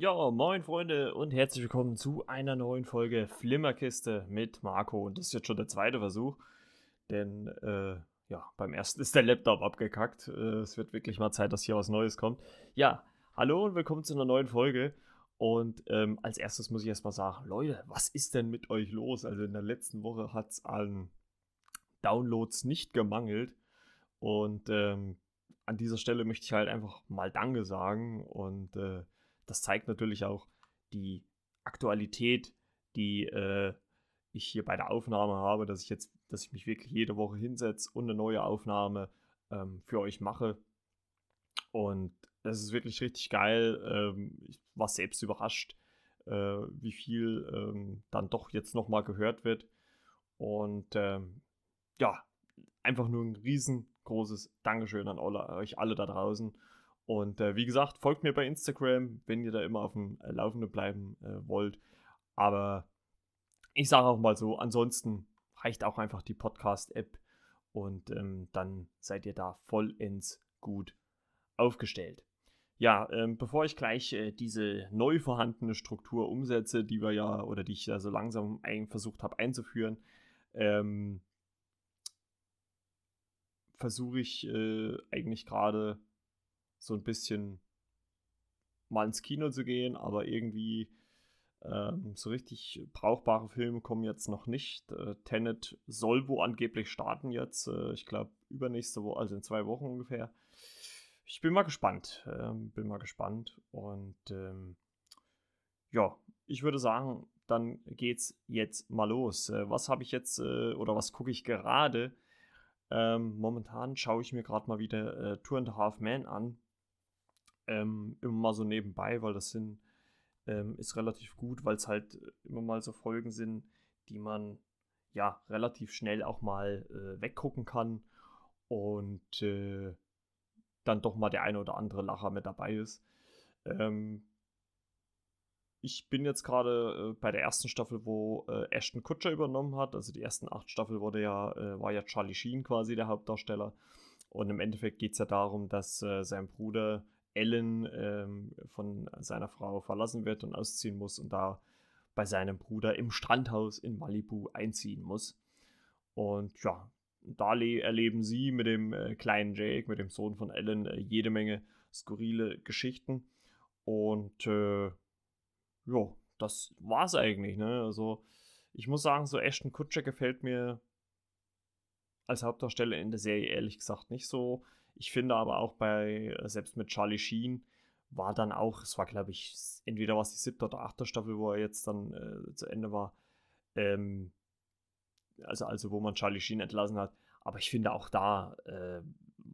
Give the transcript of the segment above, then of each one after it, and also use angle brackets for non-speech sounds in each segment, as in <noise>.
Ja, moin Freunde und herzlich willkommen zu einer neuen Folge Flimmerkiste mit Marco. Und das ist jetzt schon der zweite Versuch, denn äh, ja, beim ersten ist der Laptop abgekackt. Äh, es wird wirklich mal Zeit, dass hier was Neues kommt. Ja, hallo und willkommen zu einer neuen Folge. Und ähm, als erstes muss ich erstmal sagen, Leute, was ist denn mit euch los? Also in der letzten Woche hat es an Downloads nicht gemangelt. Und ähm, an dieser Stelle möchte ich halt einfach mal Danke sagen und äh, das zeigt natürlich auch die Aktualität, die äh, ich hier bei der Aufnahme habe, dass ich jetzt, dass ich mich wirklich jede Woche hinsetze und eine neue Aufnahme ähm, für euch mache. Und das ist wirklich richtig geil. Ähm, ich war selbst überrascht, äh, wie viel ähm, dann doch jetzt nochmal gehört wird. Und ähm, ja, einfach nur ein riesengroßes Dankeschön an alle, euch alle da draußen. Und äh, wie gesagt, folgt mir bei Instagram, wenn ihr da immer auf dem äh, Laufenden bleiben äh, wollt. Aber ich sage auch mal so, ansonsten reicht auch einfach die Podcast-App und ähm, dann seid ihr da vollends gut aufgestellt. Ja, ähm, bevor ich gleich äh, diese neu vorhandene Struktur umsetze, die wir ja oder die ich ja so langsam versucht habe einzuführen, ähm, versuche ich äh, eigentlich gerade so ein bisschen mal ins Kino zu gehen, aber irgendwie ähm, so richtig brauchbare Filme kommen jetzt noch nicht. Äh, Tenet soll wo angeblich starten jetzt, äh, ich glaube übernächste Woche, also in zwei Wochen ungefähr. Ich bin mal gespannt, ähm, bin mal gespannt und ähm, ja, ich würde sagen, dann geht's jetzt mal los. Äh, was habe ich jetzt äh, oder was gucke ich gerade? Ähm, momentan schaue ich mir gerade mal wieder äh, Two and a Half Man an ähm, immer mal so nebenbei, weil das sind, ähm, ist relativ gut, weil es halt immer mal so Folgen sind, die man ja relativ schnell auch mal äh, weggucken kann und äh, dann doch mal der eine oder andere Lacher mit dabei ist. Ähm, ich bin jetzt gerade äh, bei der ersten Staffel, wo äh, Ashton Kutcher übernommen hat. Also die ersten acht Staffeln wurde ja, äh, war ja Charlie Sheen quasi der Hauptdarsteller. Und im Endeffekt geht es ja darum, dass äh, sein Bruder Ellen ähm, von seiner Frau verlassen wird und ausziehen muss und da bei seinem Bruder im Strandhaus in Malibu einziehen muss. Und ja, da erleben sie mit dem äh, kleinen Jake, mit dem Sohn von Ellen, äh, jede Menge skurrile Geschichten. Und äh, ja, das war's eigentlich. Ne? Also, ich muss sagen, so Ashton Kutcher gefällt mir als Hauptdarsteller in der Serie ehrlich gesagt nicht so. Ich finde aber auch bei, selbst mit Charlie Sheen, war dann auch, es war glaube ich, entweder war es die siebte oder achte Staffel, wo er jetzt dann äh, zu Ende war, ähm, also, also wo man Charlie Sheen entlassen hat. Aber ich finde auch da äh,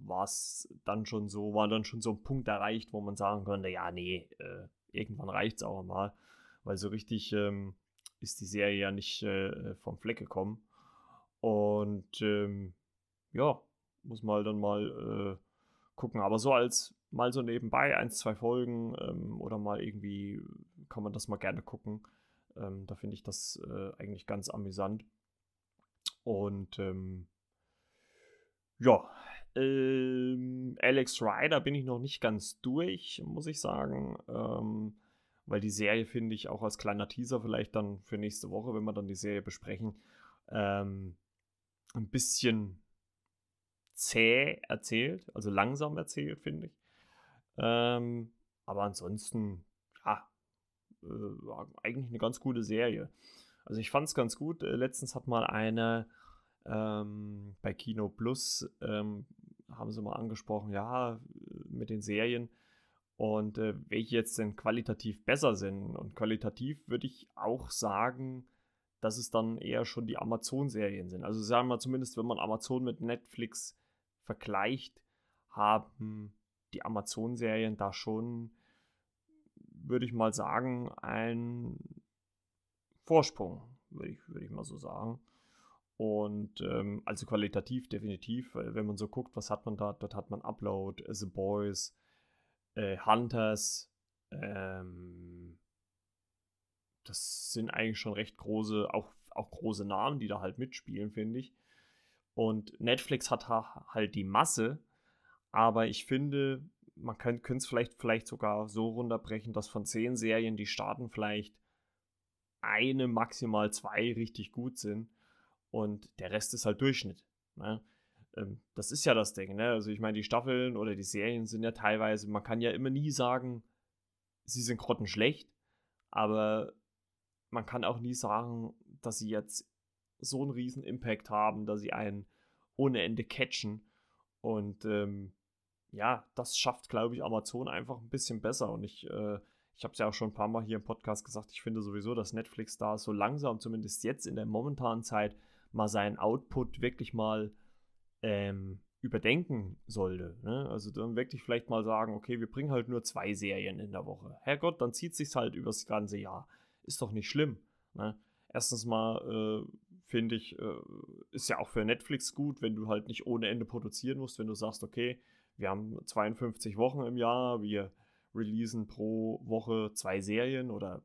war es dann schon so, war dann schon so ein Punkt erreicht, wo man sagen konnte, ja, nee, äh, irgendwann reicht es auch mal. Weil so richtig ähm, ist die Serie ja nicht äh, vom Fleck gekommen. Und ähm, ja, muss mal dann mal äh, gucken. Aber so als mal so nebenbei, ein, zwei Folgen ähm, oder mal irgendwie kann man das mal gerne gucken. Ähm, da finde ich das äh, eigentlich ganz amüsant. Und ähm, ja, ähm, Alex Ryder bin ich noch nicht ganz durch, muss ich sagen. Ähm, weil die Serie finde ich auch als kleiner Teaser vielleicht dann für nächste Woche, wenn wir dann die Serie besprechen, ähm, ein bisschen zäh erzählt, also langsam erzählt, finde ich. Ähm, aber ansonsten, ja, äh, eigentlich eine ganz gute Serie. Also ich fand es ganz gut. Äh, letztens hat mal eine ähm, bei Kino Plus, ähm, haben sie mal angesprochen, ja, mit den Serien und äh, welche jetzt denn qualitativ besser sind. Und qualitativ würde ich auch sagen, dass es dann eher schon die Amazon-Serien sind. Also sagen wir zumindest, wenn man Amazon mit Netflix vergleicht, haben die Amazon-Serien da schon, würde ich mal sagen, einen Vorsprung, würde ich, würde ich mal so sagen. Und ähm, also qualitativ definitiv, wenn man so guckt, was hat man da? Dort hat man Upload, The Boys, äh, Hunters, ähm, das sind eigentlich schon recht große, auch, auch große Namen, die da halt mitspielen, finde ich. Und Netflix hat halt die Masse, aber ich finde, man könnte es vielleicht, vielleicht sogar so runterbrechen, dass von zehn Serien, die starten, vielleicht eine, maximal zwei richtig gut sind und der Rest ist halt Durchschnitt. Ne? Ähm, das ist ja das Ding, ne? Also ich meine, die Staffeln oder die Serien sind ja teilweise, man kann ja immer nie sagen, sie sind grottenschlecht, aber man kann auch nie sagen, dass sie jetzt so einen riesen Impact haben, dass sie einen ohne Ende catchen. Und ähm, ja, das schafft, glaube ich, Amazon einfach ein bisschen besser. Und ich, äh, ich habe es ja auch schon ein paar Mal hier im Podcast gesagt, ich finde sowieso, dass Netflix da so langsam, zumindest jetzt in der momentanen Zeit, mal seinen Output wirklich mal ähm, überdenken sollte. Ne? Also dann wirklich vielleicht mal sagen, okay, wir bringen halt nur zwei Serien in der Woche. Herrgott, dann zieht sich halt übers ganze Jahr. Ist doch nicht schlimm. Ne? Erstens mal äh, finde ich, äh, ist ja auch für Netflix gut, wenn du halt nicht ohne Ende produzieren musst, wenn du sagst, okay, wir haben 52 Wochen im Jahr, wir releasen pro Woche zwei Serien oder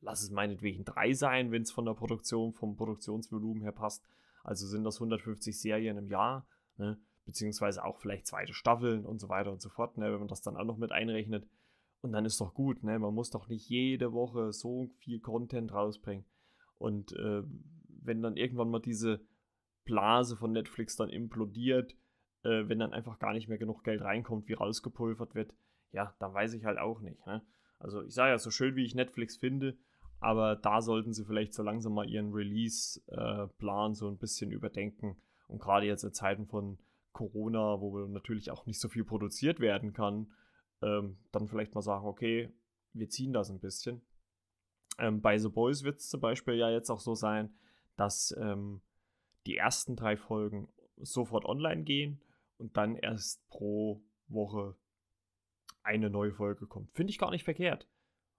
lass es meinetwegen drei sein, wenn es von der Produktion, vom Produktionsvolumen her passt. Also sind das 150 Serien im Jahr, ne? beziehungsweise auch vielleicht zweite Staffeln und so weiter und so fort, ne? wenn man das dann auch noch mit einrechnet. Und dann ist doch gut, ne? man muss doch nicht jede Woche so viel Content rausbringen. Und äh, wenn dann irgendwann mal diese Blase von Netflix dann implodiert, äh, wenn dann einfach gar nicht mehr genug Geld reinkommt, wie rausgepulvert wird, ja, dann weiß ich halt auch nicht. Ne? Also ich sage ja, so schön wie ich Netflix finde, aber da sollten sie vielleicht so langsam mal ihren Release-Plan äh, so ein bisschen überdenken. Und gerade jetzt in Zeiten von Corona, wo natürlich auch nicht so viel produziert werden kann, ähm, dann vielleicht mal sagen, okay, wir ziehen das ein bisschen. Ähm, bei The Boys wird es zum Beispiel ja jetzt auch so sein, dass ähm, die ersten drei Folgen sofort online gehen und dann erst pro Woche eine neue Folge kommt. Finde ich gar nicht verkehrt.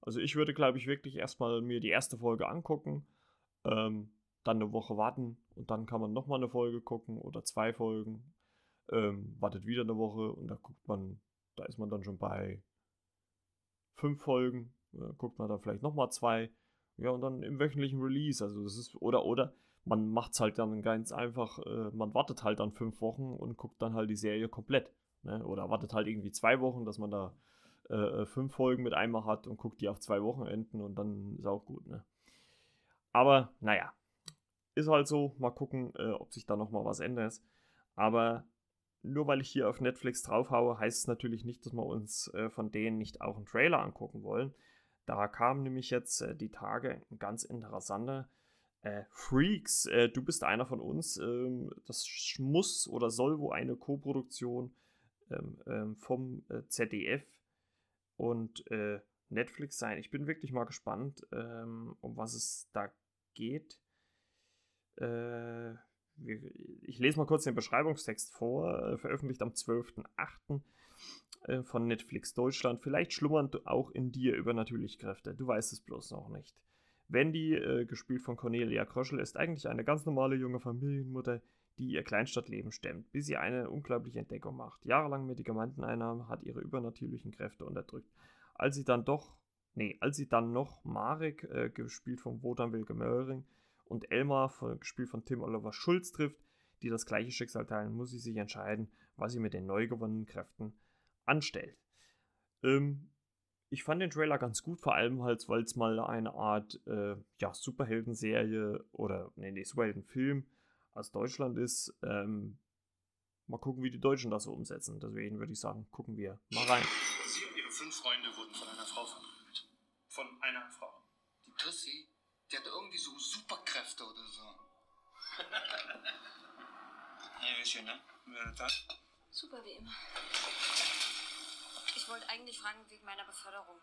Also ich würde, glaube ich, wirklich erstmal mir die erste Folge angucken, ähm, dann eine Woche warten und dann kann man nochmal eine Folge gucken oder zwei Folgen, ähm, wartet wieder eine Woche und da guckt man, da ist man dann schon bei fünf Folgen, äh, guckt man da vielleicht nochmal zwei, ja und dann im wöchentlichen Release, also das ist, oder, oder man macht es halt dann ganz einfach, äh, man wartet halt dann fünf Wochen und guckt dann halt die Serie komplett. Ne? Oder wartet halt irgendwie zwei Wochen, dass man da äh, äh, fünf Folgen mit einmal hat und guckt die auf zwei Wochenenden und dann ist auch gut. Ne? Aber naja, ist halt so. Mal gucken, äh, ob sich da nochmal was ändert. Aber nur weil ich hier auf Netflix draufhaue, heißt es natürlich nicht, dass wir uns äh, von denen nicht auch einen Trailer angucken wollen. Da kam nämlich jetzt äh, die Tage ganz interessanter äh, Freaks, äh, du bist einer von uns. Ähm, das muss oder soll wohl eine Co-Produktion ähm, ähm, vom äh, ZDF und äh, Netflix sein. Ich bin wirklich mal gespannt, ähm, um was es da geht. Äh, ich lese mal kurz den Beschreibungstext vor, veröffentlicht am 12.08. von Netflix Deutschland. Vielleicht schlummern auch in dir übernatürliche Kräfte. Du weißt es bloß noch nicht. Wendy, äh, gespielt von Cornelia Kröschel, ist eigentlich eine ganz normale junge Familienmutter, die ihr Kleinstadtleben stemmt, bis sie eine unglaubliche Entdeckung macht. Jahrelang Medikamenteneinnahme hat ihre übernatürlichen Kräfte unterdrückt. Als sie dann doch, nee, als sie dann noch Marek, äh, gespielt von Wotan Wilke Möhring, und Elmar, von, gespielt von Tim Oliver Schulz, trifft, die das gleiche Schicksal teilen, muss sie sich entscheiden, was sie mit den neu gewonnenen Kräften anstellt. Ähm, ich fand den Trailer ganz gut, vor allem halt, weil es mal eine Art äh, ja, Superhelden-Serie oder nee, nee, Superhelden-Film aus Deutschland ist. Ähm, mal gucken, wie die Deutschen das so umsetzen. Deswegen würde ich sagen, gucken wir mal rein. Sie und Ihre fünf Freunde wurden von einer Frau verprügelt. Von einer Frau. Die Tussi, die hatte irgendwie so Superkräfte oder so. <laughs> hey, Mädchen, ne? Wer das? Super wie immer. Ich wollte eigentlich fragen wegen meiner Beförderung.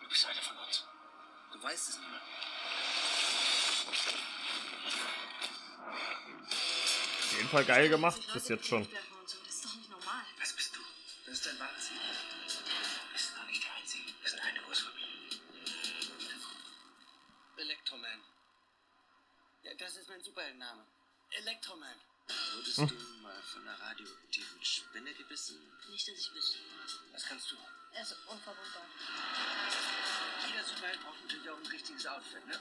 Du bist einer von uns. Du weißt es nicht mehr. Auf jeden Fall geil gemacht bis jetzt schon. Das ist doch nicht normal. Was bist du? Das ist dein wahres Leben. Wir sind noch nicht der Einzige. Wir sind eine Großfamilie. Electroman. Ja, das ist mein Superheldenname. Electroman. Wurdest du mal von einer radioaktiven Spinne gebissen? Nicht, dass ich wüsste. Was kannst du? Er ist unverwundbar. Jeder Superheld braucht natürlich auch ein richtiges Outfit, ne? <laughs>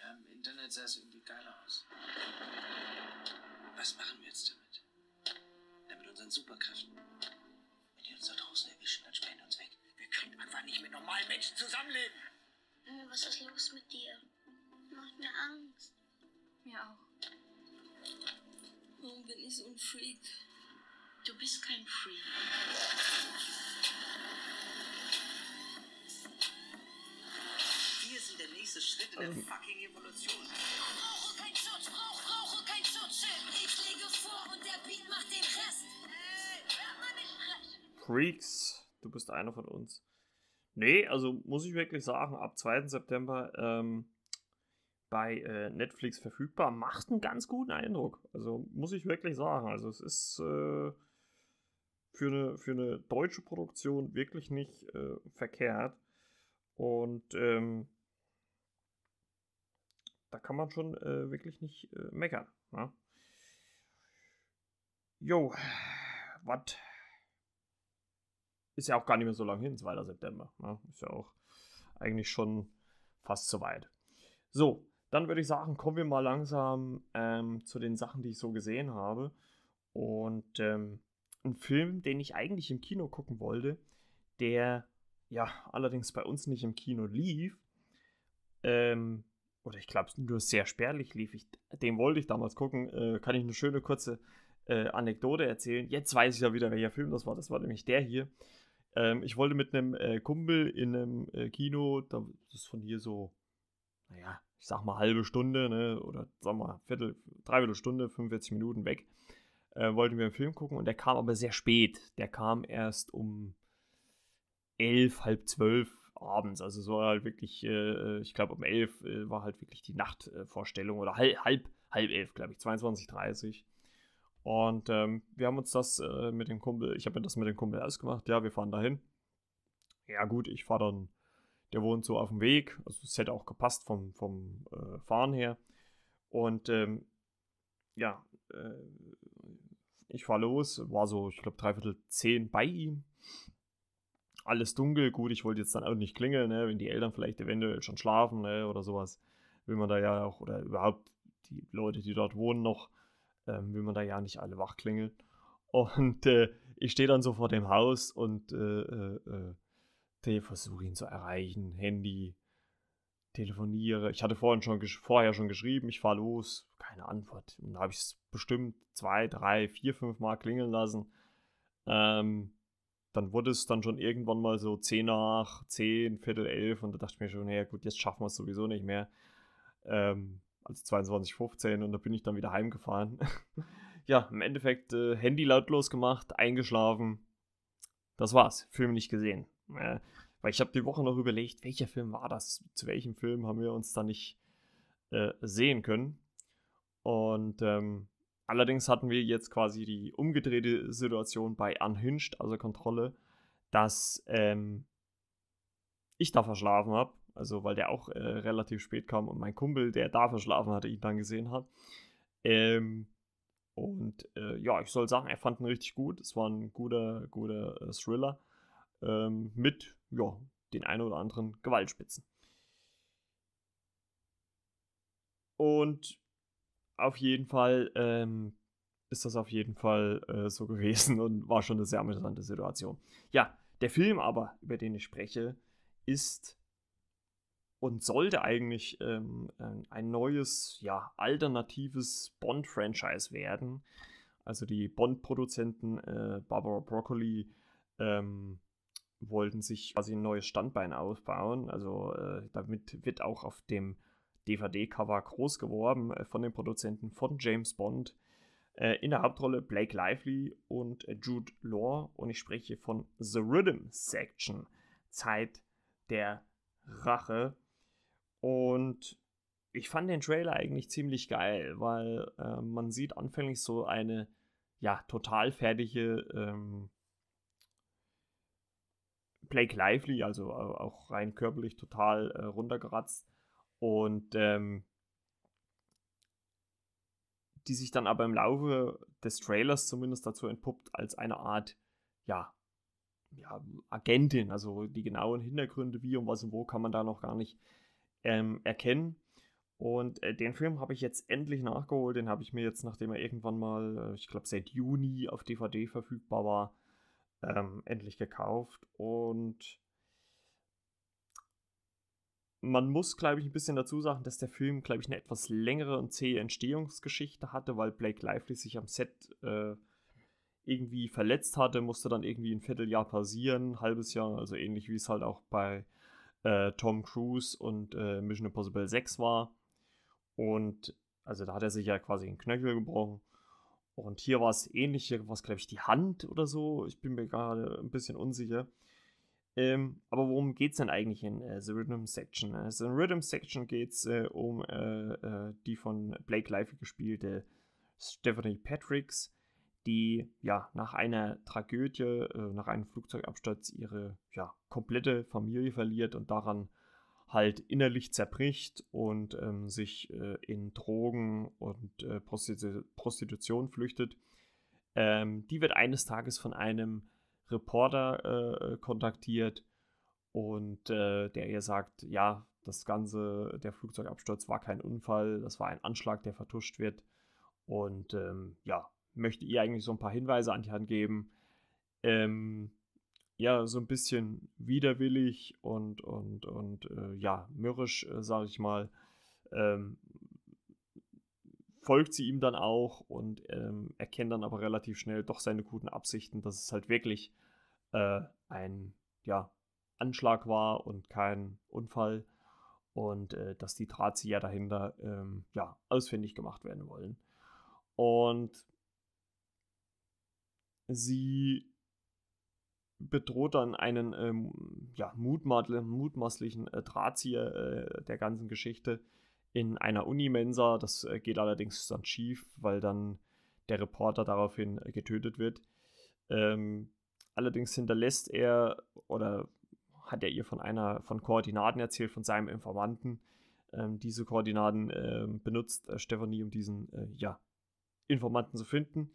Ja, im Internet sah es irgendwie geil aus. Was machen wir jetzt damit? Superkräften. Wenn die uns da draußen erwischen, dann sperren die uns weg. Wir können einfach nicht mit normalen Menschen zusammenleben. Junge, was ist los mit dir? Macht mir Angst. Mir auch. Warum bin ich so ein Freak? Du bist kein Freak. Wir sind der nächste Schritt in der Ähm. fucking Evolution. Brauche kein Schutz, brauch, brauche kein Schutzschild. Ich lege vor und der Beat macht den Rest. Ey, hört man nicht frech. Freaks, du bist einer von uns. Nee, also muss ich wirklich sagen, ab 2. September ähm, bei äh, Netflix verfügbar, macht einen ganz guten Eindruck. Also muss ich wirklich sagen. Also es ist äh, für, eine, für eine deutsche Produktion wirklich nicht äh, verkehrt. Und ähm, da kann man schon äh, wirklich nicht äh, meckern. Ne? Jo, was ist ja auch gar nicht mehr so lange hin, 2. September. Ne? Ist ja auch eigentlich schon fast soweit. So, dann würde ich sagen, kommen wir mal langsam ähm, zu den Sachen, die ich so gesehen habe. Und ähm, ein Film, den ich eigentlich im Kino gucken wollte, der ja allerdings bei uns nicht im Kino lief, ähm, oder ich glaube nur sehr spärlich lief, ich, den wollte ich damals gucken, äh, kann ich eine schöne kurze äh, Anekdote erzählen. Jetzt weiß ich ja wieder, welcher Film das war. Das war nämlich der hier. Ähm, ich wollte mit einem äh, Kumpel in einem äh, Kino, da, das ist von hier so, naja, ich sag mal halbe Stunde, ne, oder sag mal Viertel, dreiviertel Stunde, 45 Minuten weg, äh, wollten wir einen Film gucken und der kam aber sehr spät. Der kam erst um elf, halb zwölf abends. Also es war halt wirklich, äh, ich glaube um elf äh, war halt wirklich die Nachtvorstellung oder halb, halb, halb elf, glaube ich, 22.30 und ähm, wir haben uns das äh, mit dem Kumpel, ich habe mir das mit dem Kumpel ausgemacht, ja, wir fahren dahin. Ja gut, ich fahre dann, der wohnt so auf dem Weg, also es hätte auch gepasst vom, vom äh, Fahren her. Und ähm, ja, äh, ich fahre los, war so, ich glaube, dreiviertel zehn bei ihm. Alles dunkel, gut, ich wollte jetzt dann auch nicht klingeln, ne, wenn die Eltern vielleicht eventuell schon schlafen ne, oder sowas. Will man da ja auch, oder überhaupt die Leute, die dort wohnen, noch ähm, will man da ja nicht alle wach klingeln. Und äh, ich stehe dann so vor dem Haus und äh, äh, äh, versuche ihn zu erreichen, Handy, telefoniere. Ich hatte vorhin schon vorher schon geschrieben, ich fahre los, keine Antwort. Und da habe ich es bestimmt zwei, drei, vier, fünf Mal klingeln lassen. Ähm, dann wurde es dann schon irgendwann mal so zehn nach, zehn, Viertel elf und da dachte ich mir schon, naja gut, jetzt schaffen wir es sowieso nicht mehr. Ähm, also 22.15 und da bin ich dann wieder heimgefahren. <laughs> ja, im Endeffekt äh, Handy lautlos gemacht, eingeschlafen. Das war's. Film nicht gesehen. Äh, weil ich habe die Woche noch überlegt, welcher Film war das? Zu welchem Film haben wir uns da nicht äh, sehen können? Und ähm, allerdings hatten wir jetzt quasi die umgedrehte Situation bei Unhinged, also Kontrolle, dass ähm, ich da verschlafen habe also weil der auch äh, relativ spät kam und mein Kumpel, der da verschlafen hatte, ihn dann gesehen hat. Ähm, und äh, ja, ich soll sagen, er fand ihn richtig gut. Es war ein guter, guter äh, Thriller ähm, mit ja, den ein oder anderen Gewaltspitzen. Und auf jeden Fall ähm, ist das auf jeden Fall äh, so gewesen und war schon eine sehr amüsante Situation. Ja, der Film aber, über den ich spreche, ist und sollte eigentlich ähm, ein neues, ja, alternatives Bond-Franchise werden. Also die Bond-Produzenten äh, Barbara Broccoli ähm, wollten sich quasi ein neues Standbein aufbauen. Also äh, damit wird auch auf dem DVD-Cover groß geworben äh, von den Produzenten von James Bond. Äh, in der Hauptrolle Blake Lively und äh, Jude Law. Und ich spreche von The Rhythm Section. Zeit der Rache. Und ich fand den Trailer eigentlich ziemlich geil, weil äh, man sieht anfänglich so eine, ja, total fertige ähm, Blake Lively, also auch rein körperlich total äh, runtergeratzt. Und ähm, die sich dann aber im Laufe des Trailers zumindest dazu entpuppt, als eine Art, ja, ja, Agentin. Also die genauen Hintergründe, wie und was und wo, kann man da noch gar nicht ähm, erkennen. Und äh, den Film habe ich jetzt endlich nachgeholt. Den habe ich mir jetzt, nachdem er irgendwann mal, äh, ich glaube, seit Juni auf DVD verfügbar war, ähm, endlich gekauft. Und man muss, glaube ich, ein bisschen dazu sagen, dass der Film, glaube ich, eine etwas längere und zähe Entstehungsgeschichte hatte, weil Blake Lively sich am Set äh, irgendwie verletzt hatte, musste dann irgendwie ein Vierteljahr passieren, ein halbes Jahr, also ähnlich wie es halt auch bei äh, Tom Cruise und äh, Mission Impossible 6 war. Und also da hat er sich ja quasi den Knöchel gebrochen. Und hier war es ähnlich, hier war es, glaube ich, die Hand oder so. Ich bin mir gerade ein bisschen unsicher. Ähm, aber worum geht es denn eigentlich in äh, The Rhythm Section? Also in Rhythm Section geht es äh, um äh, äh, die von Blake Lively gespielte Stephanie Patricks, die ja nach einer Tragödie, äh, nach einem Flugzeugabsturz ihre ja, komplette Familie verliert und daran halt innerlich zerbricht und ähm, sich äh, in Drogen und Prostitu Prostitution flüchtet. Ähm, die wird eines Tages von einem Reporter äh, kontaktiert und äh, der ihr sagt, ja, das Ganze, der Flugzeugabsturz war kein Unfall, das war ein Anschlag, der vertuscht wird. Und ähm, ja, möchte ihr eigentlich so ein paar Hinweise an die Hand geben. Ähm, ja, so ein bisschen widerwillig und, und, und äh, ja, mürrisch, äh, sage ich mal, ähm, folgt sie ihm dann auch und ähm, erkennt dann aber relativ schnell doch seine guten Absichten, dass es halt wirklich äh, ein ja, Anschlag war und kein Unfall und äh, dass die Drahtzieher dahinter ähm, ja, ausfindig gemacht werden wollen. Und sie bedroht dann einen ähm, ja, mutmaßlichen äh, Drahtzieher äh, der ganzen Geschichte in einer Unimensa. Das äh, geht allerdings dann schief, weil dann der Reporter daraufhin äh, getötet wird. Ähm, allerdings hinterlässt er oder hat er ihr von einer von Koordinaten erzählt von seinem Informanten. Ähm, diese Koordinaten äh, benutzt äh, Stephanie, um diesen äh, ja, Informanten zu finden.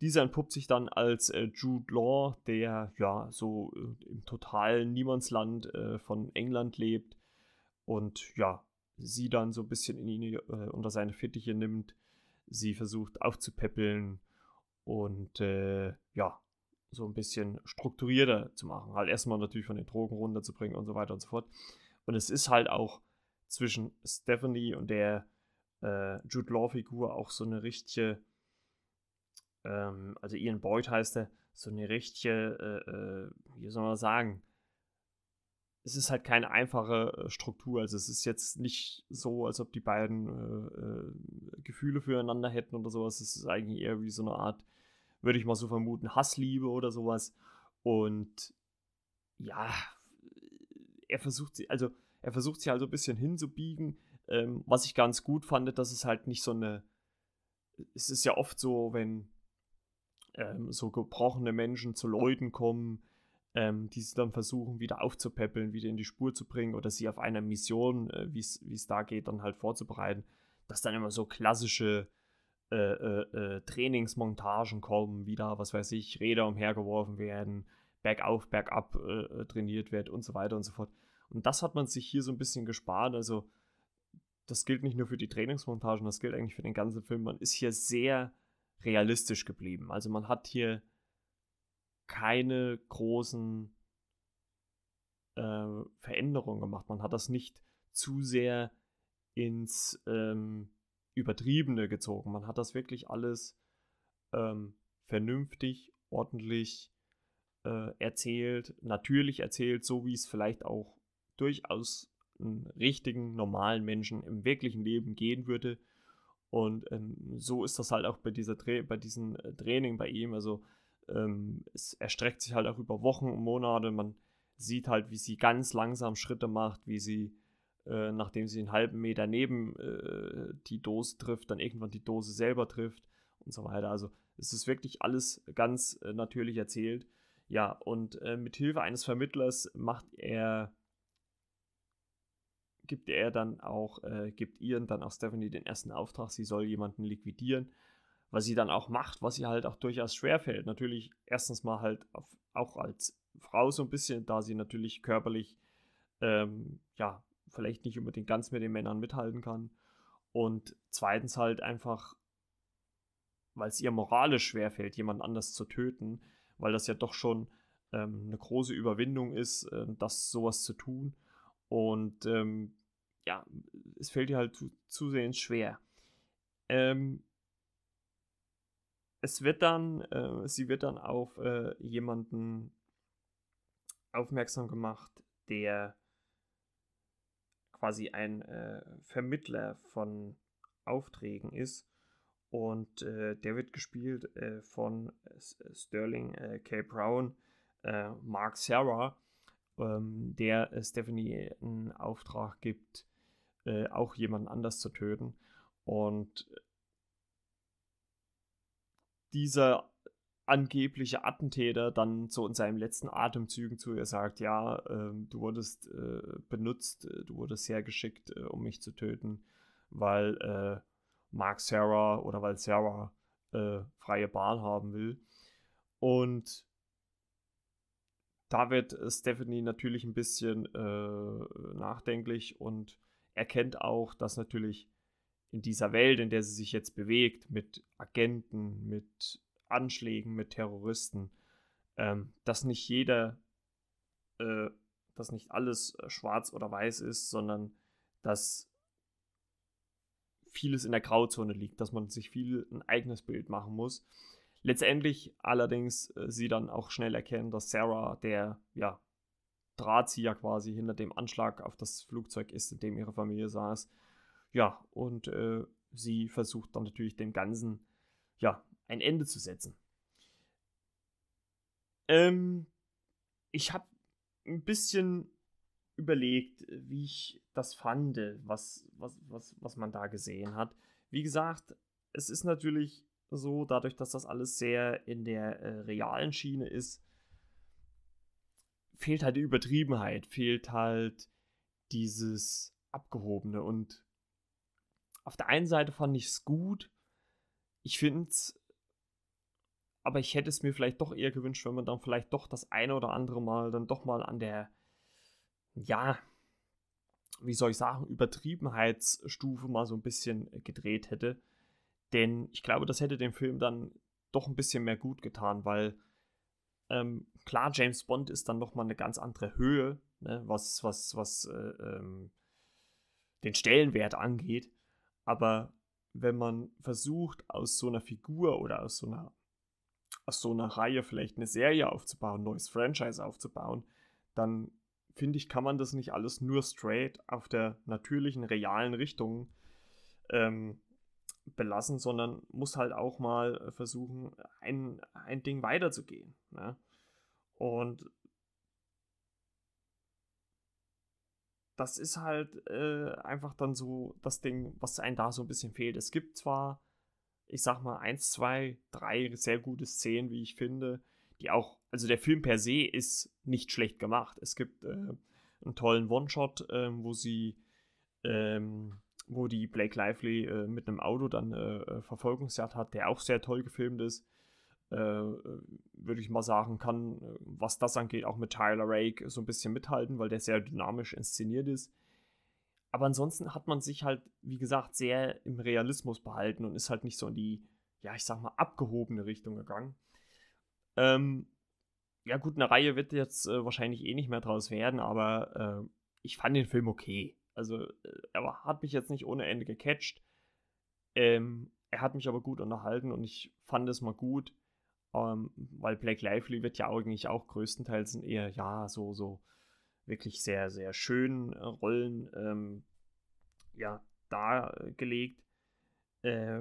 Dieser entpuppt sich dann als äh, Jude Law, der ja so äh, im totalen Niemandsland äh, von England lebt und ja, sie dann so ein bisschen in ihn, unter seine Fittiche nimmt, sie versucht aufzupäppeln und ja, so ein bisschen strukturierter zu machen. Halt erstmal natürlich von den Drogen runterzubringen und so weiter und so fort. Und es ist halt auch zwischen Stephanie und der äh, Jude Law-Figur auch so eine richtige, ähm, also Ian Boyd heißt er, so eine richtige, äh, äh, wie soll man sagen, es ist halt keine einfache äh, Struktur. Also es ist jetzt nicht so, als ob die beiden äh, äh, Gefühle füreinander hätten oder sowas. Es ist eigentlich eher wie so eine Art würde ich mal so vermuten, Hassliebe oder sowas. Und ja, er versucht sie, also er versucht sie halt so ein bisschen hinzubiegen. Ähm, was ich ganz gut fand, dass es halt nicht so eine. Es ist ja oft so, wenn ähm, so gebrochene Menschen zu Leuten kommen, ähm, die sie dann versuchen, wieder aufzupäppeln, wieder in die Spur zu bringen oder sie auf einer Mission, äh, wie es da geht, dann halt vorzubereiten, dass dann immer so klassische äh, äh, äh, Trainingsmontagen kommen, wieder, was weiß ich, Räder umhergeworfen werden, bergauf, bergab äh, äh, trainiert wird und so weiter und so fort. Und das hat man sich hier so ein bisschen gespart. Also, das gilt nicht nur für die Trainingsmontagen, das gilt eigentlich für den ganzen Film. Man ist hier sehr realistisch geblieben. Also, man hat hier keine großen äh, Veränderungen gemacht. Man hat das nicht zu sehr ins ähm, Übertriebene gezogen. Man hat das wirklich alles ähm, vernünftig, ordentlich äh, erzählt, natürlich erzählt, so wie es vielleicht auch durchaus einen richtigen, normalen Menschen im wirklichen Leben gehen würde. Und ähm, so ist das halt auch bei dieser Tra bei diesem äh, Training bei ihm. Also ähm, es erstreckt sich halt auch über Wochen und Monate. Man sieht halt, wie sie ganz langsam Schritte macht, wie sie äh, nachdem sie einen halben Meter neben äh, die Dose trifft, dann irgendwann die Dose selber trifft und so weiter. Also es ist wirklich alles ganz äh, natürlich erzählt. Ja, und äh, mit Hilfe eines Vermittlers macht er, gibt er dann auch, äh, gibt ihr dann auch Stephanie den ersten Auftrag, sie soll jemanden liquidieren, was sie dann auch macht, was ihr halt auch durchaus schwerfällt. Natürlich erstens mal halt auf, auch als Frau so ein bisschen, da sie natürlich körperlich ähm, ja, vielleicht nicht unbedingt ganz mit den Männern mithalten kann. Und zweitens halt einfach, weil es ihr moralisch schwerfällt, jemand anders zu töten, weil das ja doch schon ähm, eine große Überwindung ist, äh, das sowas zu tun. Und ähm, ja, es fällt ihr halt zu, zusehends schwer. Ähm, es wird dann, äh, sie wird dann auf äh, jemanden aufmerksam gemacht, der quasi ein äh, Vermittler von Aufträgen ist. Und äh, der wird gespielt äh, von Sterling äh, K. Brown, Mark Sarah, ähm, der Stephanie einen Auftrag gibt, auch jemanden anders zu töten. Und dieser angebliche Attentäter dann so in seinen letzten Atemzügen zu ihr sagt, ja, äh, du wurdest äh, benutzt, äh, du wurdest sehr geschickt, äh, um mich zu töten, weil äh, Mark Sarah oder weil Sarah äh, freie Bahn haben will. Und da wird Stephanie natürlich ein bisschen nachdenklich und erkennt auch, dass natürlich in dieser Welt, in der sie sich jetzt bewegt, mit Agenten, mit Anschlägen, mit Terroristen, ähm, dass nicht jeder, äh, dass nicht alles äh, schwarz oder weiß ist, sondern dass vieles in der Grauzone liegt, dass man sich viel ein eigenes Bild machen muss. Letztendlich allerdings äh, sie dann auch schnell erkennen, dass Sarah der ja, Drahtzieher quasi hinter dem Anschlag auf das Flugzeug ist, in dem ihre Familie saß ja, und äh, sie versucht dann natürlich dem Ganzen ja, ein Ende zu setzen. Ähm, ich habe ein bisschen überlegt, wie ich das fand, was, was, was, was man da gesehen hat. Wie gesagt, es ist natürlich so, dadurch, dass das alles sehr in der äh, realen Schiene ist, fehlt halt die Übertriebenheit, fehlt halt dieses Abgehobene und auf der einen Seite fand ich es gut. Ich finde es, aber ich hätte es mir vielleicht doch eher gewünscht, wenn man dann vielleicht doch das eine oder andere Mal dann doch mal an der, ja, wie soll ich sagen, Übertriebenheitsstufe mal so ein bisschen gedreht hätte. Denn ich glaube, das hätte dem Film dann doch ein bisschen mehr gut getan, weil ähm, klar, James Bond ist dann nochmal eine ganz andere Höhe, ne, was, was, was äh, ähm, den Stellenwert angeht. Aber wenn man versucht, aus so einer Figur oder aus so einer, aus so einer Reihe vielleicht eine Serie aufzubauen, ein neues Franchise aufzubauen, dann finde ich, kann man das nicht alles nur straight auf der natürlichen, realen Richtung ähm, belassen, sondern muss halt auch mal versuchen, ein, ein Ding weiterzugehen. Ne? Und das ist halt äh, einfach dann so das Ding, was einem da so ein bisschen fehlt. Es gibt zwar, ich sag mal, eins, zwei, drei sehr gute Szenen, wie ich finde, die auch, also der Film per se ist nicht schlecht gemacht. Es gibt äh, einen tollen One-Shot, äh, wo sie, ähm, wo die Blake Lively äh, mit einem Auto dann äh, äh, Verfolgungsjagd hat, der auch sehr toll gefilmt ist würde ich mal sagen, kann, was das angeht, auch mit Tyler Rake so ein bisschen mithalten, weil der sehr dynamisch inszeniert ist. Aber ansonsten hat man sich halt, wie gesagt, sehr im Realismus behalten und ist halt nicht so in die, ja, ich sag mal, abgehobene Richtung gegangen. Ähm, ja, gut, eine Reihe wird jetzt äh, wahrscheinlich eh nicht mehr draus werden, aber äh, ich fand den Film okay. Also, äh, er hat mich jetzt nicht ohne Ende gecatcht. Ähm, er hat mich aber gut unterhalten und ich fand es mal gut, ähm, weil Black Lively wird ja eigentlich auch größtenteils eher, ja, so, so wirklich sehr, sehr schönen äh, Rollen ähm, ja, dargelegt äh,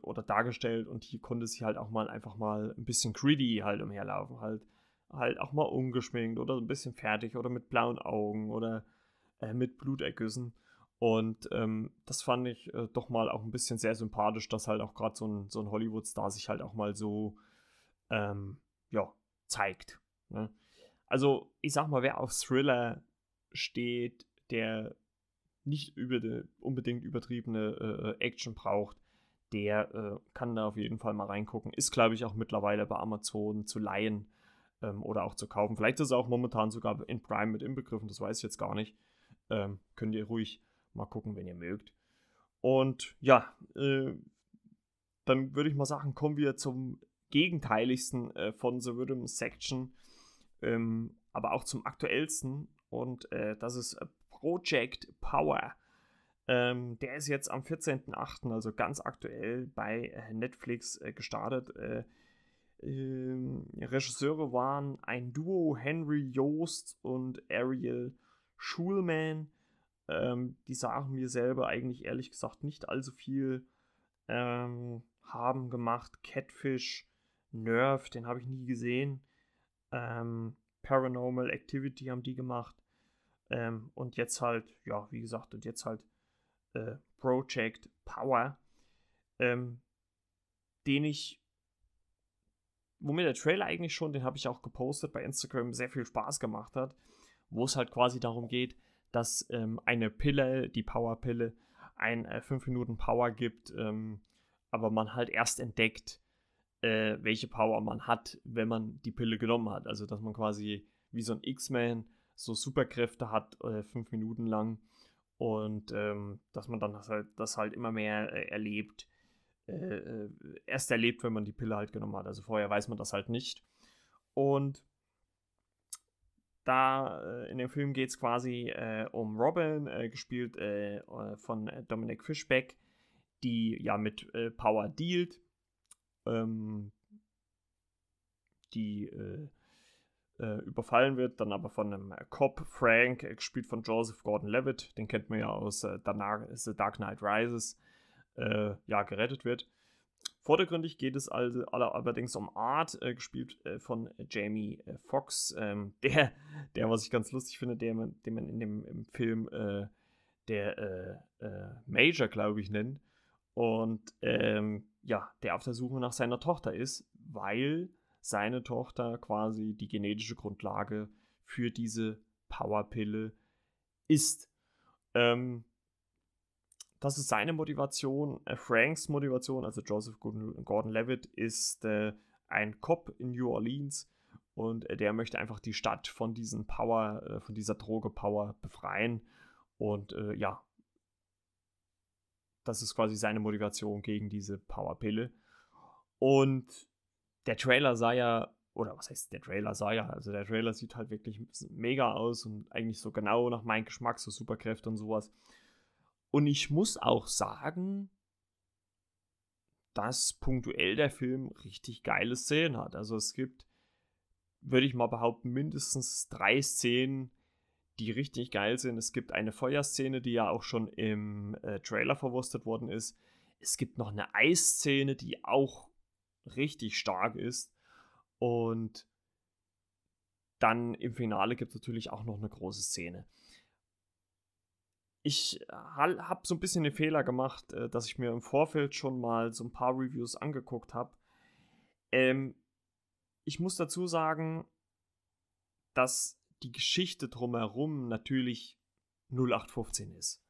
oder dargestellt und hier konnte sie halt auch mal einfach mal ein bisschen greedy halt umherlaufen, halt, halt auch mal ungeschminkt oder ein bisschen fertig oder mit blauen Augen oder äh, mit Blutergüssen. Und ähm, das fand ich äh, doch mal auch ein bisschen sehr sympathisch, dass halt auch gerade so ein, so ein Hollywood-Star sich halt auch mal so, ähm, ja, zeigt. Ne? Also, ich sag mal, wer auf Thriller steht, der nicht über die, unbedingt übertriebene äh, Action braucht, der äh, kann da auf jeden Fall mal reingucken. Ist, glaube ich, auch mittlerweile bei Amazon zu leihen ähm, oder auch zu kaufen. Vielleicht ist er auch momentan sogar in Prime mit inbegriffen, das weiß ich jetzt gar nicht. Ähm, könnt ihr ruhig Mal gucken, wenn ihr mögt. Und ja, äh, dann würde ich mal sagen, kommen wir zum gegenteiligsten äh, von The Rhythm Section, ähm, aber auch zum aktuellsten. Und äh, das ist Project Power. Ähm, der ist jetzt am 14.08., also ganz aktuell bei äh, Netflix äh, gestartet. Äh, ähm, Regisseure waren ein Duo, Henry Joost und Ariel Schulman. Ähm, die sagen mir selber eigentlich ehrlich gesagt nicht allzu viel. Ähm, haben gemacht Catfish, Nerve, den habe ich nie gesehen. Ähm, Paranormal Activity haben die gemacht. Ähm, und jetzt halt, ja, wie gesagt, und jetzt halt äh, Project Power, ähm, den ich, wo mir der Trailer eigentlich schon, den habe ich auch gepostet bei Instagram, sehr viel Spaß gemacht hat, wo es halt quasi darum geht, dass ähm, eine Pille, die Power-Pille, ein äh, 5 Minuten Power gibt, ähm, aber man halt erst entdeckt, äh, welche Power man hat, wenn man die Pille genommen hat. Also dass man quasi wie so ein X-Man so Superkräfte hat, äh, Minuten lang. Und ähm, dass man dann das halt, das halt immer mehr äh, erlebt. Äh, äh, erst erlebt, wenn man die Pille halt genommen hat. Also vorher weiß man das halt nicht. Und da äh, in dem Film geht es quasi äh, um Robin, äh, gespielt äh, von Dominic Fishback, die ja mit äh, Power dealt. Ähm, die äh, überfallen wird, dann aber von einem Cop, Frank, gespielt von Joseph Gordon-Levitt, den kennt man ja aus The Dark Knight Rises, ja, gerettet wird. Vordergründig geht es also allerdings um Art, äh, gespielt äh, von Jamie äh, Foxx, ähm, <laughs> der, der, was ich ganz lustig finde, der, den man in dem im Film äh, der äh, äh, Major, glaube ich, nennt. Und ähm, ja, der auf der Suche nach seiner Tochter ist, weil seine Tochter quasi die genetische Grundlage für diese Powerpille ist. Ähm, das ist seine Motivation. Äh, Franks Motivation, also Joseph Gordon-Levitt, ist äh, ein Cop in New Orleans und äh, der möchte einfach die Stadt von diesen Power, äh, von dieser Droge Power befreien. Und äh, ja, das ist quasi seine Motivation gegen diese Powerpille. Und der Trailer sah ja, oder was heißt der Trailer sah ja, also der Trailer sieht halt wirklich mega aus und eigentlich so genau nach meinem Geschmack, so Superkräfte und sowas. Und ich muss auch sagen, dass punktuell der Film richtig geile Szenen hat. Also es gibt, würde ich mal behaupten, mindestens drei Szenen, die richtig geil sind. Es gibt eine Feuerszene, die ja auch schon im äh, Trailer verwurstet worden ist. Es gibt noch eine Eisszene, die auch richtig stark ist. Und dann im Finale gibt es natürlich auch noch eine große Szene ich äh, habe so ein bisschen den Fehler gemacht, äh, dass ich mir im Vorfeld schon mal so ein paar Reviews angeguckt habe. Ähm, ich muss dazu sagen, dass die Geschichte drumherum natürlich 0815 ist.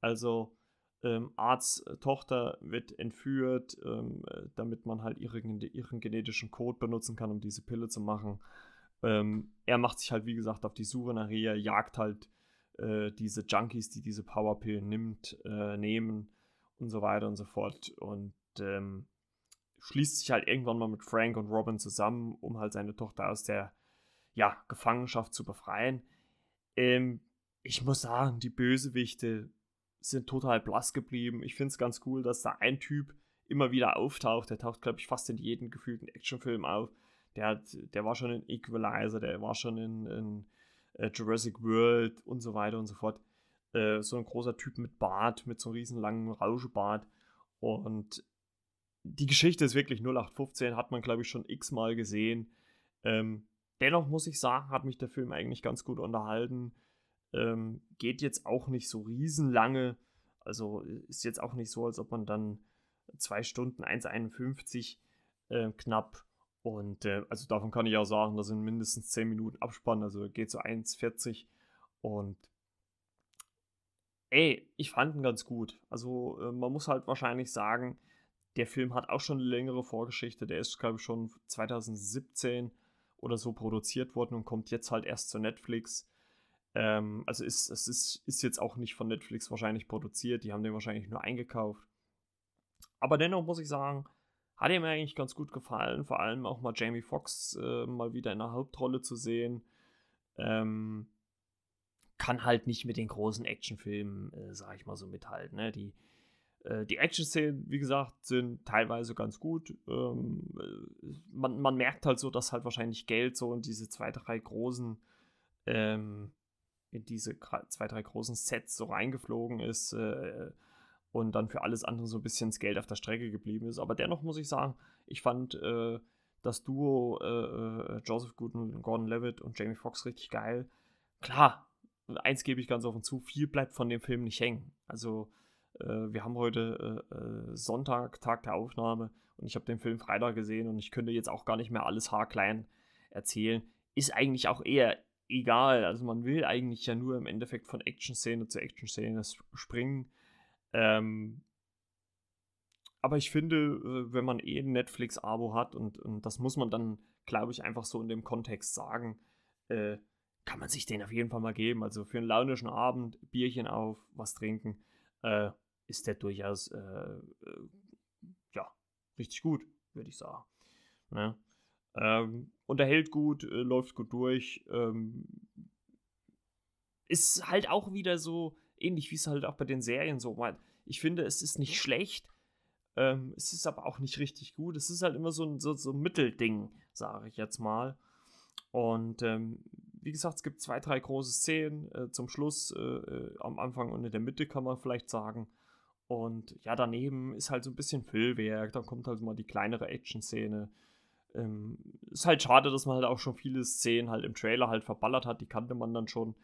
Also ähm, Arts äh, Tochter wird entführt, ähm, damit man halt ihren, ihren genetischen Code benutzen kann, um diese Pille zu machen. Ähm, er macht sich halt, wie gesagt, auf die Suche nach ihr, jagt halt äh, diese Junkies, die diese Powerpillen nimmt, äh, nehmen und so weiter und so fort. Und ähm, schließt sich halt irgendwann mal mit Frank und Robin zusammen, um halt seine Tochter aus der ja, Gefangenschaft zu befreien. Ähm, ich muss sagen, die Bösewichte sind total blass geblieben. Ich finde es ganz cool, dass da ein Typ immer wieder auftaucht. Der taucht, glaube ich, fast in jedem gefühlten Actionfilm auf. Der, hat, der war schon in Equalizer, der war schon in, in äh, Jurassic World und so weiter und so fort. Äh, so ein großer Typ mit Bart, mit so einem riesen langen Rauschebart. Und die Geschichte ist wirklich 0815, hat man, glaube ich, schon x-mal gesehen. Ähm, dennoch muss ich sagen, hat mich der Film eigentlich ganz gut unterhalten. Ähm, geht jetzt auch nicht so riesenlange. Also ist jetzt auch nicht so, als ob man dann zwei Stunden 1,51 äh, knapp und äh, also davon kann ich auch sagen, da sind mindestens 10 Minuten Abspann, also geht so 1,40. Und ey, ich fand ihn ganz gut. Also äh, man muss halt wahrscheinlich sagen, der Film hat auch schon eine längere Vorgeschichte. Der ist, glaube ich, schon 2017 oder so produziert worden und kommt jetzt halt erst zu Netflix. Ähm, also ist, es ist, ist jetzt auch nicht von Netflix wahrscheinlich produziert, die haben den wahrscheinlich nur eingekauft. Aber dennoch muss ich sagen, hat ihm eigentlich ganz gut gefallen, vor allem auch mal Jamie Foxx äh, mal wieder in der Hauptrolle zu sehen. Ähm, kann halt nicht mit den großen Actionfilmen, äh, sag ich mal so, mithalten. Ne? Die, äh, die Action-Szenen, wie gesagt, sind teilweise ganz gut. Ähm, äh, man, man merkt halt so, dass halt wahrscheinlich Geld so in diese zwei, drei großen, ähm, in diese zwei, drei großen Sets so reingeflogen ist äh, und dann für alles andere so ein bisschen das Geld auf der Strecke geblieben ist. Aber dennoch muss ich sagen, ich fand äh, das Duo äh, Joseph Gooden, Gordon Levitt und Jamie Foxx richtig geil. Klar, eins gebe ich ganz offen zu, viel bleibt von dem Film nicht hängen. Also äh, wir haben heute äh, äh, Sonntag, Tag der Aufnahme und ich habe den Film Freitag gesehen und ich könnte jetzt auch gar nicht mehr alles haarklein erzählen. Ist eigentlich auch eher egal. Also man will eigentlich ja nur im Endeffekt von Action-Szene zu Action-Szene springen. Ähm, aber ich finde, wenn man eh ein Netflix-Abo hat und, und das muss man dann, glaube ich, einfach so in dem Kontext sagen, äh, kann man sich den auf jeden Fall mal geben. Also für einen launischen Abend, Bierchen auf, was trinken, äh, ist der durchaus, äh, äh, ja, richtig gut, würde ich sagen. Ne? Ähm, unterhält gut, äh, läuft gut durch. Ähm, ist halt auch wieder so, ähnlich wie es halt auch bei den Serien so war. Ich finde, es ist nicht schlecht, ähm, es ist aber auch nicht richtig gut. Es ist halt immer so ein, so, so ein Mittelding, sage ich jetzt mal. Und ähm, wie gesagt, es gibt zwei, drei große Szenen äh, zum Schluss, äh, äh, am Anfang und in der Mitte kann man vielleicht sagen. Und ja, daneben ist halt so ein bisschen Füllwerk, dann kommt halt mal die kleinere Action-Szene. Ähm, ist halt schade, dass man halt auch schon viele Szenen halt im Trailer halt verballert hat, die kannte man dann schon.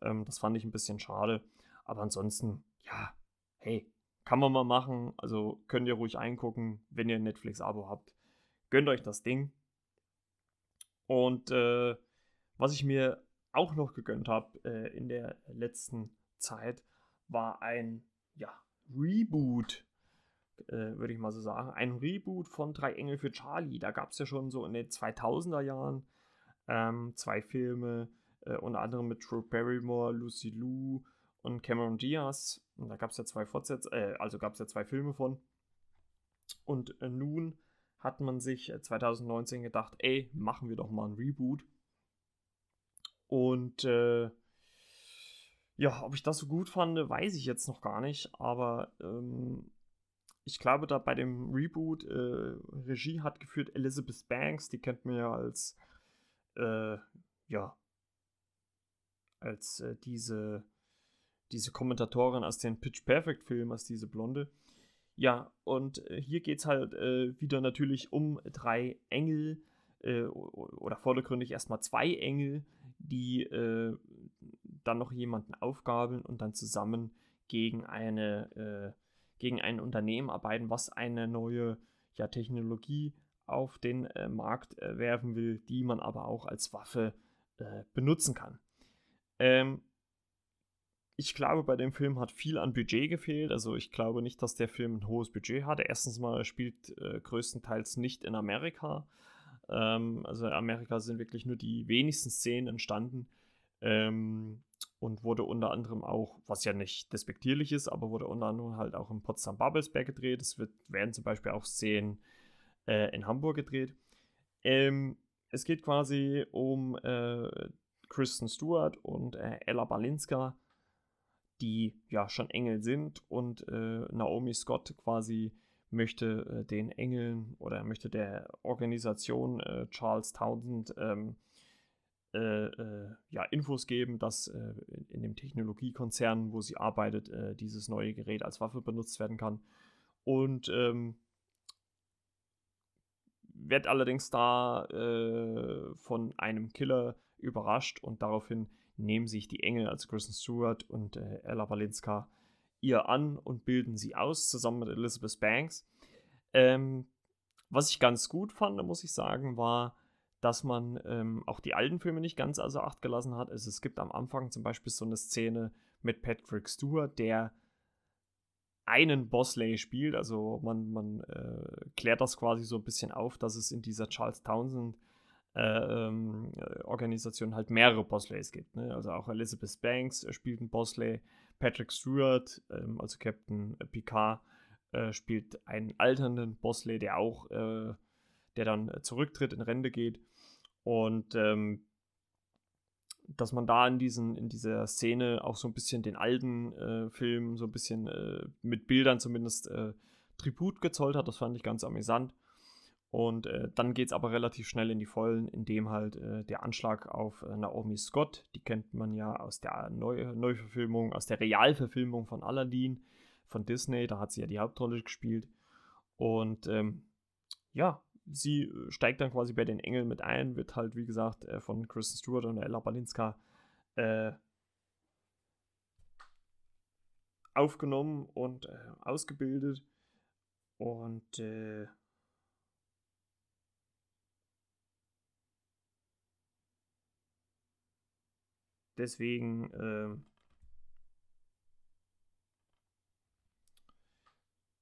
Ähm, das fand ich ein bisschen schade. Aber ansonsten, ja, hey, kann man mal machen. Also könnt ihr ruhig eingucken, wenn ihr ein Netflix-Abo habt. Gönnt euch das Ding. Und äh, was ich mir auch noch gegönnt habe äh, in der letzten Zeit, war ein ja, Reboot, äh, würde ich mal so sagen. Ein Reboot von Drei Engel für Charlie. Da gab es ja schon so in den 2000er Jahren ähm, zwei Filme, äh, unter anderem mit Drew Barrymore, Lucy Liu und Cameron Diaz. Und da gab es ja zwei Fortsetzungen, äh, also gab es ja zwei Filme von. Und äh, nun hat man sich 2019 äh, gedacht, ey, machen wir doch mal ein Reboot. Und äh, ja, ob ich das so gut fand, weiß ich jetzt noch gar nicht. Aber ähm, ich glaube, da bei dem Reboot äh, Regie hat geführt Elizabeth Banks. Die kennt man ja als äh, ja als äh, diese diese Kommentatorin aus den Pitch Perfect Filmen, als diese Blonde. Ja, und äh, hier geht es halt äh, wieder natürlich um drei Engel äh, oder vordergründig erstmal zwei Engel, die äh, dann noch jemanden aufgabeln und dann zusammen gegen eine äh, gegen ein Unternehmen arbeiten, was eine neue ja, Technologie auf den äh, Markt werfen will, die man aber auch als Waffe benutzen kann. Ähm, ich glaube, bei dem Film hat viel an Budget gefehlt. Also ich glaube nicht, dass der Film ein hohes Budget hatte. Erstens mal, spielt äh, größtenteils nicht in Amerika. Ähm, also in Amerika sind wirklich nur die wenigsten Szenen entstanden ähm, und wurde unter anderem auch, was ja nicht despektierlich ist, aber wurde unter anderem halt auch in Potsdam Babelsberg gedreht. Es wird, werden zum Beispiel auch Szenen äh, in Hamburg gedreht. Ähm, es geht quasi um äh, Kristen Stewart und äh, Ella Balinska, die ja schon Engel sind und äh, Naomi Scott quasi möchte äh, den Engeln oder möchte der Organisation äh, Charles Townsend ähm, äh, äh, ja, Infos geben, dass äh, in dem Technologiekonzern, wo sie arbeitet, dieses neue Gerät als Waffe benutzt werden kann. Und ähm, wird allerdings da von einem Killer überrascht und daraufhin nehmen sich die Engel, also Kristen Stewart und Ella Walinska, ihr an und bilden sie aus, zusammen mit Elizabeth Banks. Ähm, was ich ganz gut fand, muss ich sagen, war, dass man ähm, auch die alten Filme nicht ganz außer Acht gelassen hat. Also es gibt am Anfang zum Beispiel so eine Szene mit Patrick Stewart, der einen Bosley spielt. Also man, man äh, klärt das quasi so ein bisschen auf, dass es in dieser Charles Townsend äh, ähm, Organisation halt mehrere Bosleys gibt. Ne? Also auch Elizabeth Banks äh, spielt einen Bosley, Patrick Stewart, ähm, also Captain Picard, äh, spielt einen alternden Bosley, der auch, äh, der dann zurücktritt, in Rente geht. Und ähm, dass man da in, diesen, in dieser Szene auch so ein bisschen den alten äh, Film, so ein bisschen äh, mit Bildern zumindest äh, Tribut gezollt hat, das fand ich ganz amüsant. Und äh, dann geht es aber relativ schnell in die Vollen, indem halt äh, der Anschlag auf äh, Naomi Scott, die kennt man ja aus der Neu Neuverfilmung, aus der Realverfilmung von Aladdin von Disney, da hat sie ja die Hauptrolle gespielt. Und ähm, ja, sie äh, steigt dann quasi bei den Engeln mit ein, wird halt, wie gesagt, äh, von Kristen Stewart und Ella Balinska äh, aufgenommen und ausgebildet. Und deswegen äh,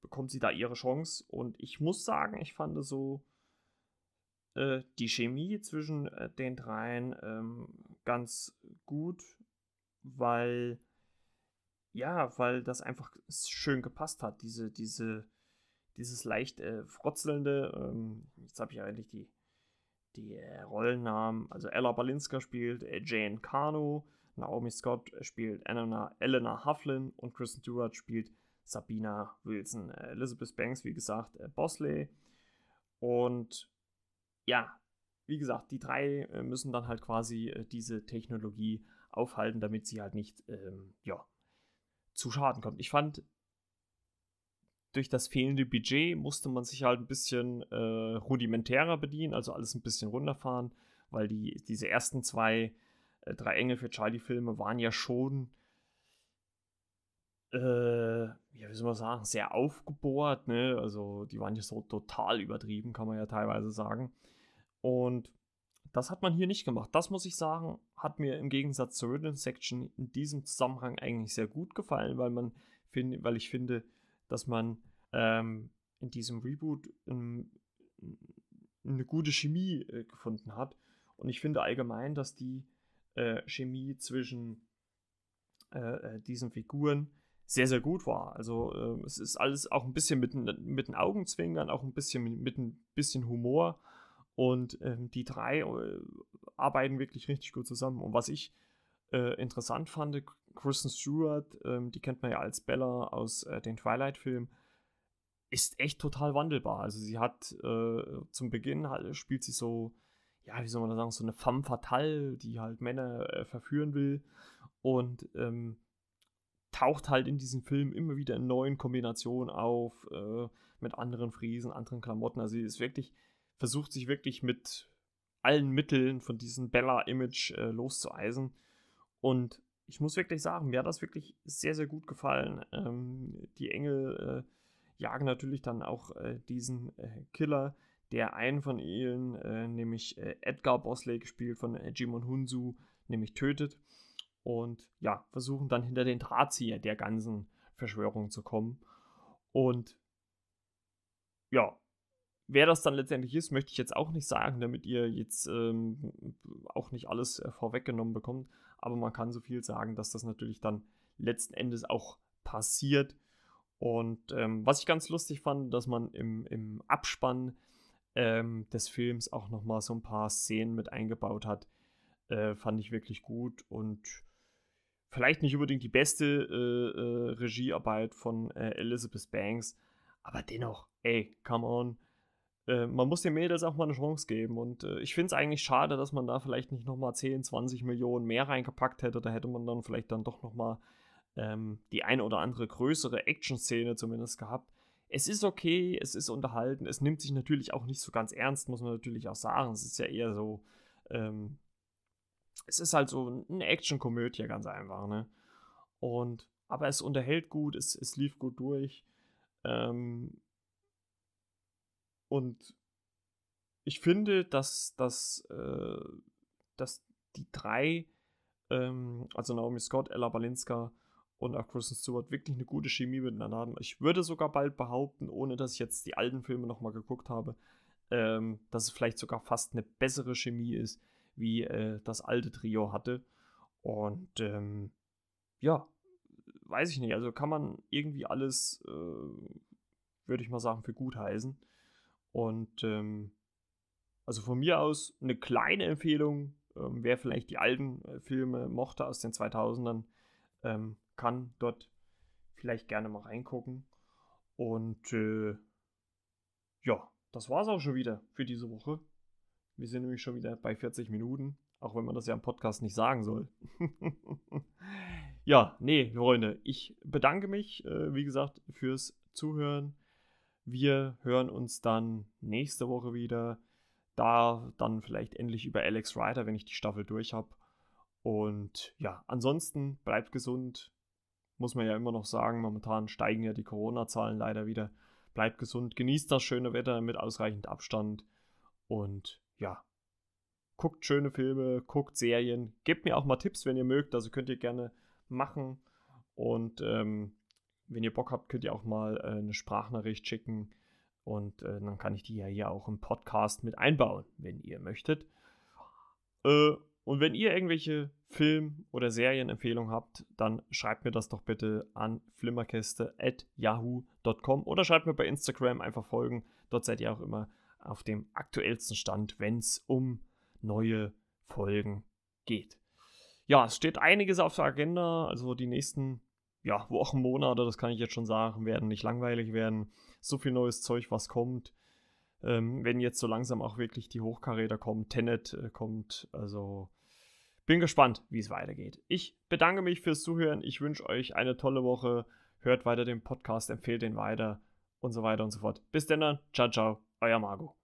bekommt sie da ihre Chance. Und ich muss sagen, ich fand so äh, die Chemie zwischen äh, den dreien ähm, ganz gut, weil ja, weil das einfach schön gepasst hat. Diese, diese, dieses leicht äh, frotzelnde, ähm, jetzt habe ich eigentlich die, die Rollennamen, also Ella Balinska spielt äh, Jane Carno, Naomi Scott spielt Elena, Elena Hufflin und Kristen Stewart spielt Sabina Wilson. Äh, Elizabeth Banks, wie gesagt, äh, Bosley. Und ja, wie gesagt, die drei müssen dann halt quasi diese Technologie aufhalten, damit sie halt nicht, ähm, ja, zu Schaden kommt. Ich fand, durch das fehlende Budget musste man sich halt ein bisschen äh, rudimentärer bedienen, also alles ein bisschen runterfahren, weil die, diese ersten zwei, äh, drei Engel für Charlie-Filme waren ja schon äh, ja, wie soll man sagen, sehr aufgebohrt, ne? Also die waren ja so total übertrieben, kann man ja teilweise sagen. Und das hat man hier nicht gemacht. Das muss ich sagen, hat mir im Gegensatz zur Written Section in diesem Zusammenhang eigentlich sehr gut gefallen, weil man find, weil ich finde, dass man ähm, in diesem Reboot ähm, eine gute Chemie äh, gefunden hat. Und ich finde allgemein, dass die äh, Chemie zwischen äh, äh diesen Figuren sehr, sehr gut war. Also äh, es ist alles auch ein bisschen mit, mit den Augenzwinkern, auch ein bisschen mit, mit ein bisschen Humor. Und ähm, die drei äh, arbeiten wirklich richtig gut zusammen. Und was ich äh, interessant fand, Kristen Stewart, ähm, die kennt man ja als Bella aus äh, den Twilight-Filmen, ist echt total wandelbar. Also sie hat äh, zum Beginn halt, spielt sie so, ja, wie soll man das sagen, so eine femme fatale, die halt Männer äh, verführen will. Und ähm, taucht halt in diesem Film immer wieder in neuen Kombinationen auf, äh, mit anderen Friesen, anderen Klamotten. Also sie ist wirklich, versucht sich wirklich mit allen Mitteln von diesem Bella-Image äh, loszueisen. Und ich muss wirklich sagen, mir hat das wirklich sehr, sehr gut gefallen. Ähm, die Engel äh, jagen natürlich dann auch äh, diesen äh, Killer, der einen von ihnen, äh, nämlich Edgar Bosley, gespielt von Jimon Hunsu, nämlich tötet und ja, versuchen dann hinter den Drahtzieher der ganzen Verschwörung zu kommen. Und ja, wer das dann letztendlich ist, möchte ich jetzt auch nicht sagen, damit ihr jetzt ähm, auch nicht alles äh, vorweggenommen bekommt. Aber man kann so viel sagen, dass das natürlich dann letzten Endes auch passiert. Und ähm, was ich ganz lustig fand, dass man im, im Abspann ähm, des Films auch nochmal so ein paar Szenen mit eingebaut hat, äh, fand ich wirklich gut. Und vielleicht nicht unbedingt die beste äh, äh, Regiearbeit von äh, Elizabeth Banks, aber dennoch, ey, come on. Äh, man muss den Mädels auch mal eine Chance geben und äh, ich finde es eigentlich schade, dass man da vielleicht nicht nochmal 10, 20 Millionen mehr reingepackt hätte. Da hätte man dann vielleicht dann doch nochmal ähm, die ein oder andere größere Action-Szene zumindest gehabt. Es ist okay, es ist unterhalten, es nimmt sich natürlich auch nicht so ganz ernst, muss man natürlich auch sagen. Es ist ja eher so, ähm, es ist halt so eine Action-Komödie, ganz einfach, ne? Und, aber es unterhält gut, es, es lief gut durch. Ähm, und ich finde, dass, dass, äh, dass die drei, ähm, also Naomi Scott, Ella Balinska und auch Kristen Stewart, wirklich eine gute Chemie miteinander haben. Ich würde sogar bald behaupten, ohne dass ich jetzt die alten Filme nochmal geguckt habe, ähm, dass es vielleicht sogar fast eine bessere Chemie ist, wie äh, das alte Trio hatte. Und ähm, ja, weiß ich nicht. Also kann man irgendwie alles, äh, würde ich mal sagen, für gut heißen. Und ähm, also von mir aus eine kleine Empfehlung, ähm, wer vielleicht die alten äh, Filme mochte aus den 2000ern, ähm, kann dort vielleicht gerne mal reingucken. Und äh, ja, das war es auch schon wieder für diese Woche. Wir sind nämlich schon wieder bei 40 Minuten, auch wenn man das ja im Podcast nicht sagen soll. <laughs> ja, nee, Freunde, ich bedanke mich, äh, wie gesagt, fürs Zuhören. Wir hören uns dann nächste Woche wieder. Da dann vielleicht endlich über Alex Rider, wenn ich die Staffel durch habe. Und ja, ansonsten bleibt gesund. Muss man ja immer noch sagen, momentan steigen ja die Corona-Zahlen leider wieder. Bleibt gesund, genießt das schöne Wetter mit ausreichend Abstand. Und ja, guckt schöne Filme, guckt Serien. Gebt mir auch mal Tipps, wenn ihr mögt. Also könnt ihr gerne machen. Und ähm, wenn ihr Bock habt, könnt ihr auch mal äh, eine Sprachnachricht schicken. Und äh, dann kann ich die ja hier auch im Podcast mit einbauen, wenn ihr möchtet. Äh, und wenn ihr irgendwelche Film- oder Serienempfehlungen habt, dann schreibt mir das doch bitte an flimmerkiste.yahoo.com oder schreibt mir bei Instagram einfach folgen. Dort seid ihr auch immer auf dem aktuellsten Stand, wenn es um neue Folgen geht. Ja, es steht einiges auf der Agenda, also die nächsten ja, Wochen, Monate, das kann ich jetzt schon sagen, werden nicht langweilig werden. So viel neues Zeug, was kommt. Ähm, wenn jetzt so langsam auch wirklich die Hochkaräter kommen, Tenet äh, kommt, also bin gespannt, wie es weitergeht. Ich bedanke mich fürs Zuhören. Ich wünsche euch eine tolle Woche. Hört weiter den Podcast, empfehlt den weiter und so weiter und so fort. Bis dann. Ciao, ciao. Euer Margot.